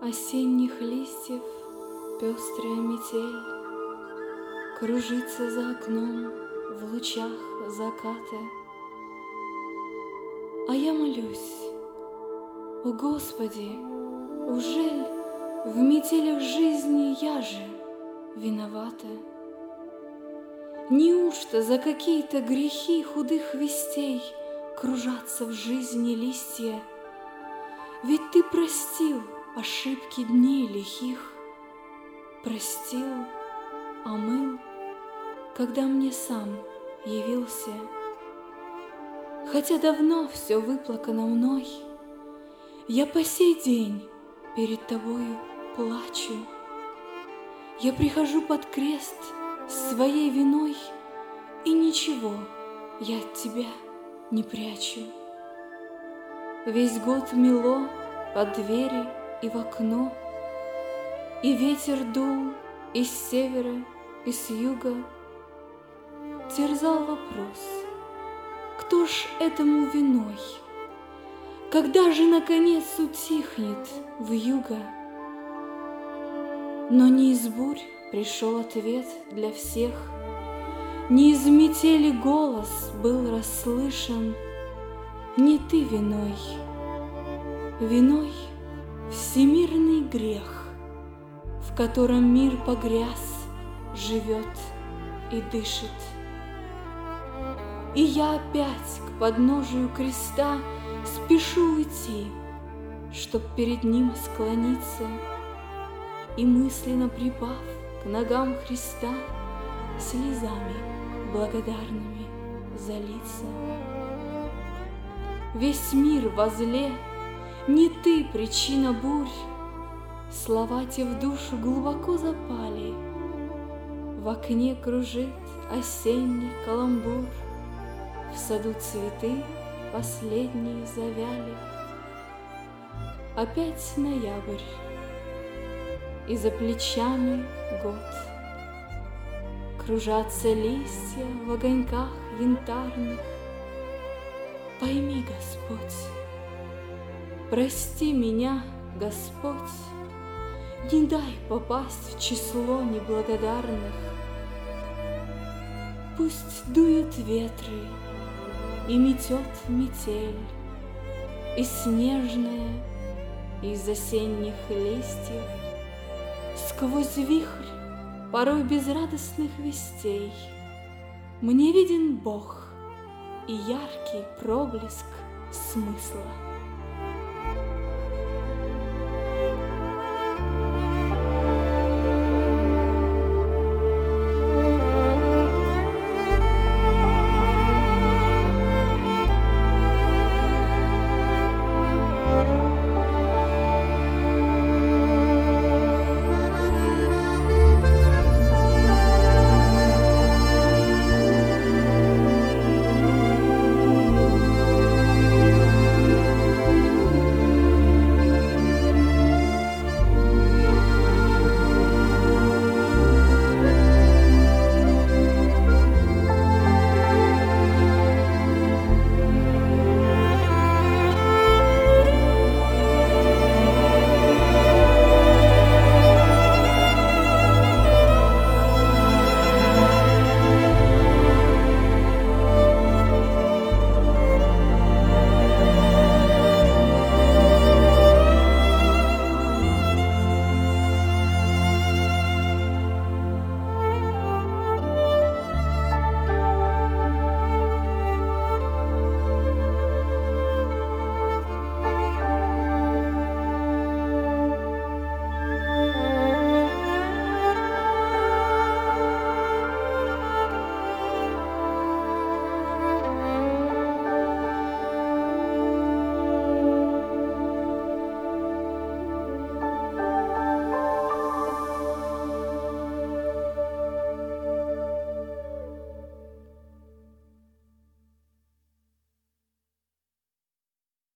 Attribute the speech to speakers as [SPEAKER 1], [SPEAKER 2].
[SPEAKER 1] Осенних листьев пестрая метель Кружится за окном в лучах заката. А я молюсь, о Господи, ужель в метелях жизни я же виновата? Неужто за какие-то грехи худых вестей Кружатся в жизни листья? Ведь Ты простил ошибки дней лихих, Простил, омыл, когда мне сам явился. Хотя давно все выплакано мной, Я по сей день перед Тобою плачу. Я прихожу под крест — своей виной, И ничего я от тебя не прячу. Весь год мело под двери и в окно, И ветер дул из севера и с юга. Терзал вопрос, кто ж этому виной? Когда же, наконец, утихнет в юга? Но не из бурь Пришел ответ для всех, Не из метели голос был расслышан, Не ты виной, виной всемирный грех, В котором мир погряз, живет и дышит. И я опять к подножию креста Спешу уйти, чтоб перед ним склониться И мысленно припав к ногам Христа слезами благодарными залиться. Весь мир возле, не ты причина бурь, Слова те в душу глубоко запали, В окне кружит осенний каламбур, В саду цветы последние завяли. Опять ноябрь, и за плечами год. Кружатся листья в огоньках янтарных. Пойми, Господь, прости меня, Господь, Не дай попасть в число неблагодарных. Пусть дуют ветры и метет метель, И снежная из осенних листьев Сквозь вихрь, порой безрадостных вестей, Мне виден Бог и яркий проблеск смысла.